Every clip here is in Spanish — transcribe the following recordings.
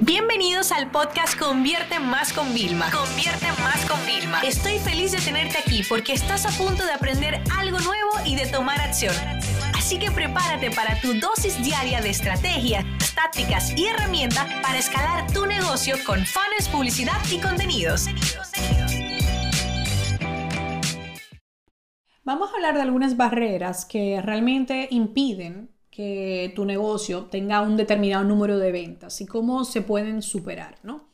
Bienvenidos al podcast Convierte Más con Vilma. Convierte Más con Vilma. Estoy feliz de tenerte aquí porque estás a punto de aprender algo nuevo y de tomar acción. Así que prepárate para tu dosis diaria de estrategias, tácticas y herramientas para escalar tu negocio con fans, publicidad y contenidos. Vamos a hablar de algunas barreras que realmente impiden que tu negocio tenga un determinado número de ventas y cómo se pueden superar, ¿no?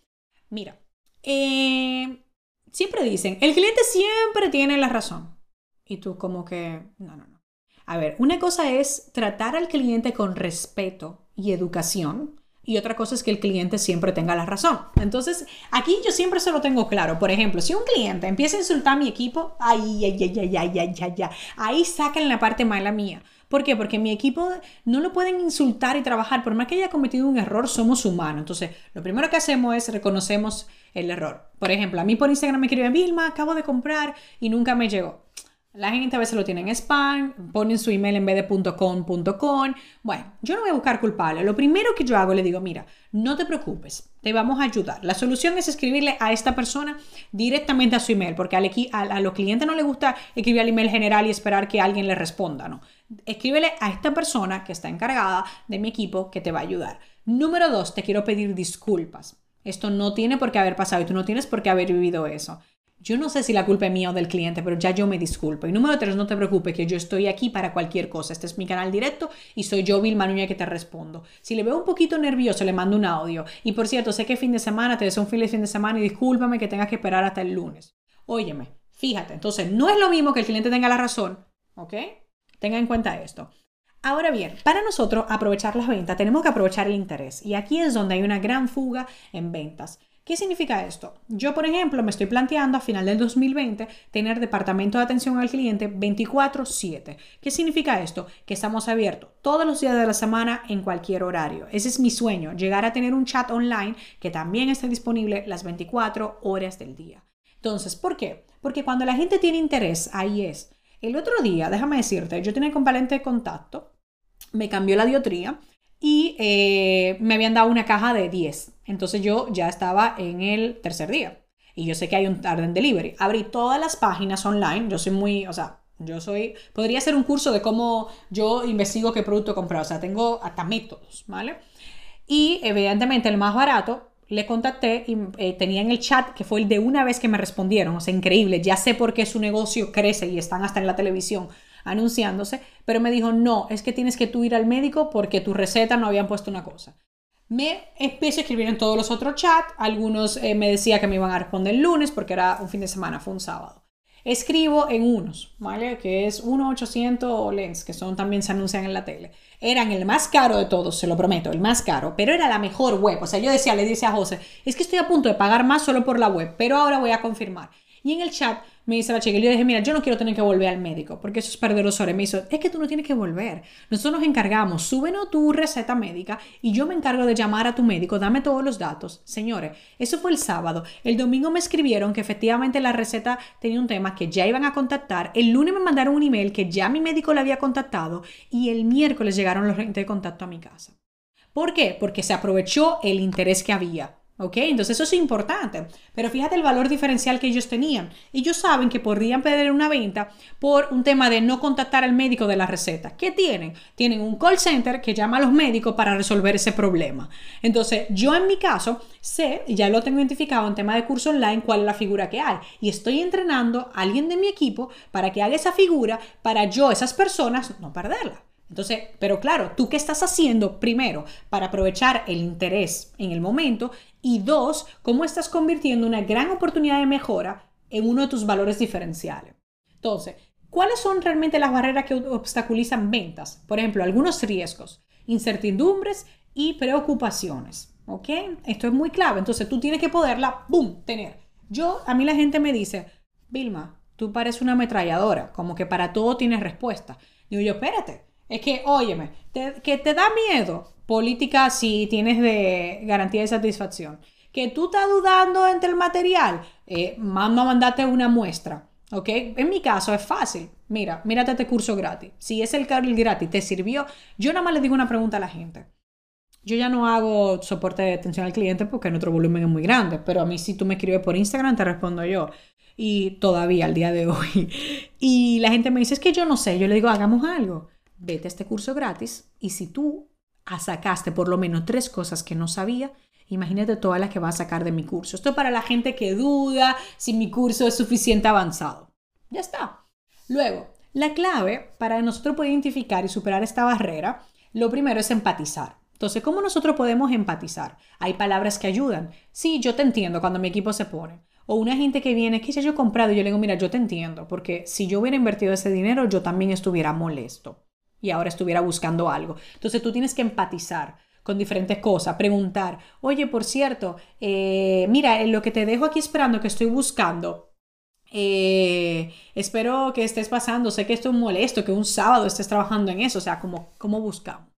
Mira, eh, siempre dicen, el cliente siempre tiene la razón. Y tú como que, no, no, no. A ver, una cosa es tratar al cliente con respeto y educación. Y otra cosa es que el cliente siempre tenga la razón. Entonces, aquí yo siempre se lo tengo claro. Por ejemplo, si un cliente empieza a insultar a mi equipo, ay, ay, ay, ay, ay, ay, ay, ay, ahí sacan la parte mala mía. ¿Por qué? Porque mi equipo no lo pueden insultar y trabajar. Por más que haya cometido un error, somos humanos. Entonces, lo primero que hacemos es reconocemos el error. Por ejemplo, a mí por Instagram me escriben, Vilma, acabo de comprar y nunca me llegó. La gente a veces lo tiene en spam, ponen su email en vez de .com, .com. Bueno, yo no voy a buscar culpable. Lo primero que yo hago, le digo, mira, no te preocupes, te vamos a ayudar. La solución es escribirle a esta persona directamente a su email, porque a, a los clientes no les gusta escribir al email general y esperar que alguien le responda, ¿no? escríbele a esta persona que está encargada de mi equipo que te va a ayudar. Número dos, te quiero pedir disculpas. Esto no tiene por qué haber pasado y tú no tienes por qué haber vivido eso. Yo no sé si la culpa es mía o del cliente, pero ya yo me disculpo. Y número tres, no te preocupes, que yo estoy aquí para cualquier cosa. Este es mi canal directo y soy yo, Vilma Nuña, que te respondo. Si le veo un poquito nervioso, le mando un audio. Y por cierto, sé que fin de semana, te deseo un fin de semana y discúlpame que tengas que esperar hasta el lunes. Óyeme, fíjate, entonces no es lo mismo que el cliente tenga la razón, ¿ok? Tenga en cuenta esto. Ahora bien, para nosotros aprovechar las ventas tenemos que aprovechar el interés y aquí es donde hay una gran fuga en ventas. ¿Qué significa esto? Yo, por ejemplo, me estoy planteando a final del 2020 tener departamento de atención al cliente 24/7. ¿Qué significa esto? Que estamos abiertos todos los días de la semana en cualquier horario. Ese es mi sueño, llegar a tener un chat online que también esté disponible las 24 horas del día. Entonces, ¿por qué? Porque cuando la gente tiene interés, ahí es. El otro día, déjame decirte, yo tenía componente de contacto, me cambió la diotría y eh, me habían dado una caja de 10. Entonces yo ya estaba en el tercer día. Y yo sé que hay un tarde en delivery. Abrí todas las páginas online. Yo soy muy, o sea, yo soy, podría hacer un curso de cómo yo investigo qué producto comprar. O sea, tengo hasta métodos, ¿vale? Y evidentemente el más barato le contacté y eh, tenía en el chat que fue el de una vez que me respondieron. O sea, increíble. Ya sé por qué su negocio crece y están hasta en la televisión anunciándose. Pero me dijo, no, es que tienes que tú ir al médico porque tu receta no habían puesto una cosa. Me empecé a escribir en todos los otros chats. Algunos eh, me decía que me iban a responder el lunes porque era un fin de semana, fue un sábado. Escribo en unos, ¿vale? Que es 1-800 lens, que son también se anuncian en la tele. Eran el más caro de todos, se lo prometo, el más caro, pero era la mejor web. O sea, yo decía, le decía a José, es que estoy a punto de pagar más solo por la web, pero ahora voy a confirmar. Y en el chat me dice la chica, y yo dije, mira, yo no quiero tener que volver al médico, porque eso es perder los horas. Me dice, es que tú no tienes que volver. Nosotros nos encargamos, súbenos tu receta médica y yo me encargo de llamar a tu médico, dame todos los datos. Señores, eso fue el sábado. El domingo me escribieron que efectivamente la receta tenía un tema que ya iban a contactar. El lunes me mandaron un email que ya mi médico le había contactado y el miércoles llegaron los de contacto a mi casa. ¿Por qué? Porque se aprovechó el interés que había. ¿Ok? Entonces eso es importante. Pero fíjate el valor diferencial que ellos tenían. Ellos saben que podrían perder una venta por un tema de no contactar al médico de la receta. ¿Qué tienen? Tienen un call center que llama a los médicos para resolver ese problema. Entonces yo en mi caso sé, ya lo tengo identificado en tema de curso online, cuál es la figura que hay. Y estoy entrenando a alguien de mi equipo para que haga esa figura para yo, esas personas, no perderla. Entonces, pero claro, ¿tú qué estás haciendo primero para aprovechar el interés en el momento? Y dos, ¿cómo estás convirtiendo una gran oportunidad de mejora en uno de tus valores diferenciales? Entonces, ¿cuáles son realmente las barreras que obstaculizan ventas? Por ejemplo, algunos riesgos, incertidumbres y preocupaciones. ¿Ok? Esto es muy clave. Entonces, tú tienes que poderla, ¡boom!, tener. Yo, a mí la gente me dice, Vilma, tú pareces una ametralladora, como que para todo tienes respuesta. Digo yo, espérate, es que, óyeme, que te da miedo política si tienes de garantía de satisfacción. Que tú estás dudando entre el material, eh, mando a mandarte una muestra. ¿Ok? En mi caso es fácil. Mira, mírate este curso gratis. Si es el gratis, te sirvió. Yo nada más le digo una pregunta a la gente. Yo ya no hago soporte de atención al cliente porque nuestro volumen es muy grande, pero a mí si tú me escribes por Instagram te respondo yo. Y todavía al día de hoy. Y la gente me dice, es que yo no sé, yo le digo, hagamos algo. Vete a este curso gratis y si tú sacaste por lo menos tres cosas que no sabía, imagínate todas las que vas a sacar de mi curso. Esto es para la gente que duda si mi curso es suficiente avanzado. Ya está. Luego, la clave para nosotros poder identificar y superar esta barrera, lo primero es empatizar. Entonces, ¿cómo nosotros podemos empatizar? Hay palabras que ayudan. Sí, yo te entiendo cuando mi equipo se pone. O una gente que viene, que ya yo he comprado, y yo le digo, mira, yo te entiendo, porque si yo hubiera invertido ese dinero, yo también estuviera molesto y ahora estuviera buscando algo. Entonces, tú tienes que empatizar con diferentes cosas, preguntar, oye, por cierto, eh, mira, lo que te dejo aquí esperando que estoy buscando, eh, espero que estés pasando, sé que esto es molesto, que un sábado estés trabajando en eso, o sea, como, ¿cómo buscamos?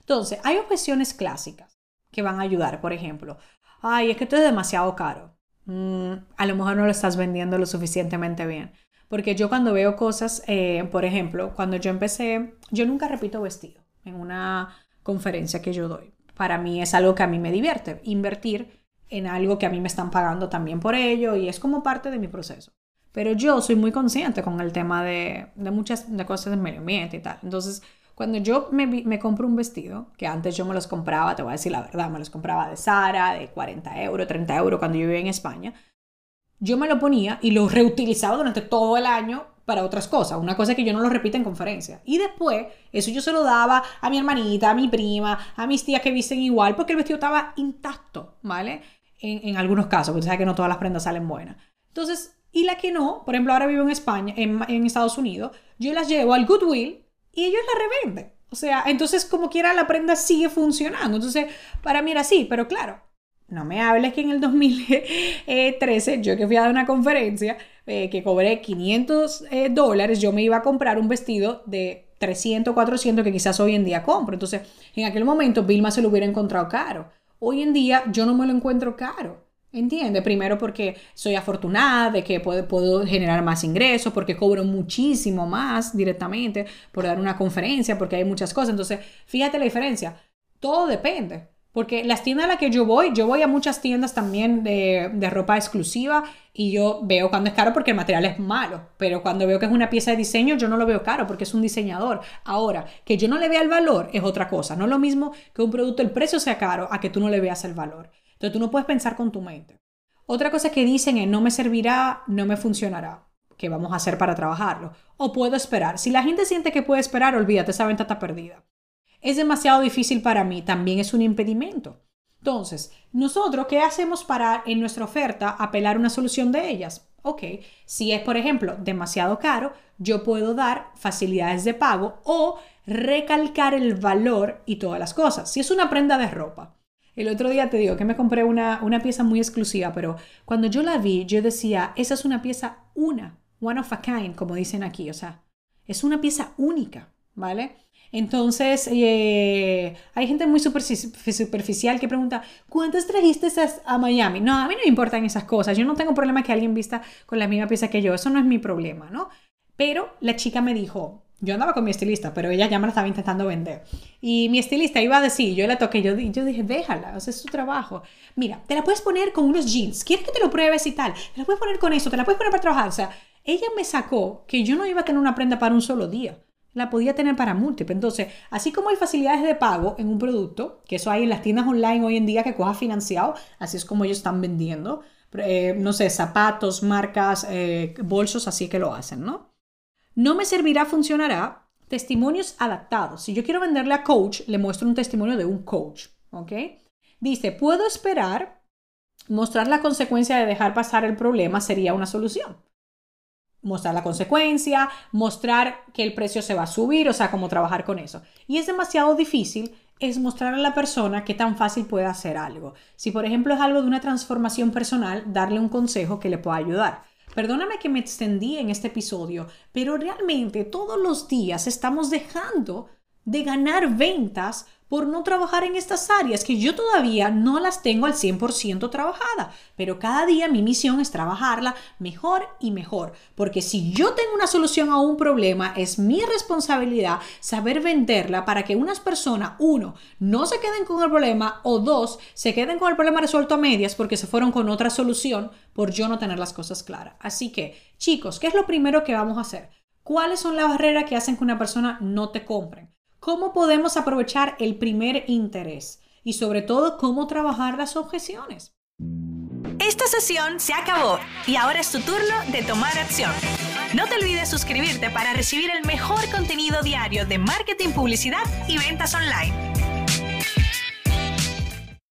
Entonces, hay objeciones clásicas que van a ayudar, por ejemplo, ay, es que esto es demasiado caro. Mm, a lo mejor no lo estás vendiendo lo suficientemente bien. Porque yo cuando veo cosas, eh, por ejemplo, cuando yo empecé, yo nunca repito vestido en una conferencia que yo doy. Para mí es algo que a mí me divierte, invertir en algo que a mí me están pagando también por ello y es como parte de mi proceso. Pero yo soy muy consciente con el tema de, de muchas de cosas del medio ambiente y tal. Entonces, cuando yo me, me, compro un vestido, que antes yo me los compraba, te voy a decir la verdad, me los compraba de Sara, de 40 euros, 30 euros cuando yo vivía en España, yo me lo ponía y lo reutilizaba durante todo el año para otras cosas, una cosa que yo no lo repito en conferencia. Y después, eso yo se lo daba a mi hermanita, a mi prima, a mis tías que visten igual, porque el vestido estaba intacto, ¿vale? En, en algunos casos, porque sabes que no todas las prendas salen buenas. Entonces, y la que no, por ejemplo, ahora vivo en España, en, en Estados Unidos, yo las llevo al Goodwill y ellos la revenden. O sea, entonces como quiera la prenda sigue funcionando. Entonces, para mí era así, pero claro, no me hables que en el 2013, yo que fui a una conferencia, eh, que cobré 500 eh, dólares, yo me iba a comprar un vestido de 300, 400 que quizás hoy en día compro. Entonces, en aquel momento Vilma se lo hubiera encontrado caro. Hoy en día yo no me lo encuentro caro. ¿Entiende? Primero porque soy afortunada de que puedo, puedo, generar más ingresos, porque cobro muchísimo más directamente por dar una conferencia, porque hay muchas cosas. Entonces, fíjate la diferencia. Todo depende. Porque las tiendas a las que yo voy, yo voy a muchas tiendas también de, de, ropa exclusiva y yo veo cuando es caro porque el material es malo. Pero cuando veo que es una pieza de diseño, yo no lo veo caro porque es un diseñador. Ahora, que yo no le vea el valor es otra cosa. No es lo mismo que un producto, el precio sea caro, a que tú no le veas el valor. Entonces tú no puedes pensar con tu mente. Otra cosa que dicen es no me servirá, no me funcionará. ¿Qué vamos a hacer para trabajarlo? O puedo esperar. Si la gente siente que puede esperar, olvídate, esa venta está perdida. Es demasiado difícil para mí, también es un impedimento. Entonces, nosotros, ¿qué hacemos para en nuestra oferta apelar una solución de ellas? Ok, si es, por ejemplo, demasiado caro, yo puedo dar facilidades de pago o recalcar el valor y todas las cosas. Si es una prenda de ropa, el otro día te digo que me compré una, una pieza muy exclusiva, pero cuando yo la vi, yo decía, esa es una pieza una, one of a kind, como dicen aquí, o sea, es una pieza única, ¿vale? Entonces, eh, hay gente muy superficial que pregunta, ¿cuántas trajiste a Miami? No, a mí no me importan esas cosas. Yo no tengo problema que alguien vista con la misma pieza que yo. Eso no es mi problema, ¿no? Pero la chica me dijo, yo andaba con mi estilista, pero ella ya me la estaba intentando vender. Y mi estilista iba a decir, yo la toqué, yo, dije, déjala, o es su trabajo. Mira, te la puedes poner con unos jeans, ¿quieres que te lo pruebes y tal? Te la puedes poner con eso, te la puedes poner para trabajar. O sea, ella me sacó que yo no iba a tener una prenda para un solo día, la podía tener para múltiple. Entonces, así como hay facilidades de pago en un producto, que eso hay en las tiendas online hoy en día que coja financiado, así es como ellos están vendiendo, eh, no sé, zapatos, marcas, eh, bolsos, así que lo hacen, ¿no? No me servirá, funcionará. Testimonios adaptados. Si yo quiero venderle a coach, le muestro un testimonio de un coach. ¿Ok? Dice, puedo esperar. Mostrar la consecuencia de dejar pasar el problema sería una solución. Mostrar la consecuencia, mostrar que el precio se va a subir, o sea, cómo trabajar con eso. Y es demasiado difícil es mostrar a la persona qué tan fácil puede hacer algo. Si por ejemplo es algo de una transformación personal, darle un consejo que le pueda ayudar. Perdóname que me extendí en este episodio, pero realmente todos los días estamos dejando de ganar ventas por no trabajar en estas áreas que yo todavía no las tengo al 100% trabajada, pero cada día mi misión es trabajarla mejor y mejor, porque si yo tengo una solución a un problema, es mi responsabilidad saber venderla para que unas personas, uno, no se queden con el problema o dos, se queden con el problema resuelto a medias porque se fueron con otra solución por yo no tener las cosas claras. Así que, chicos, ¿qué es lo primero que vamos a hacer? ¿Cuáles son las barreras que hacen que una persona no te compre? ¿Cómo podemos aprovechar el primer interés? Y sobre todo, ¿cómo trabajar las objeciones? Esta sesión se acabó y ahora es tu turno de tomar acción. No te olvides suscribirte para recibir el mejor contenido diario de marketing, publicidad y ventas online.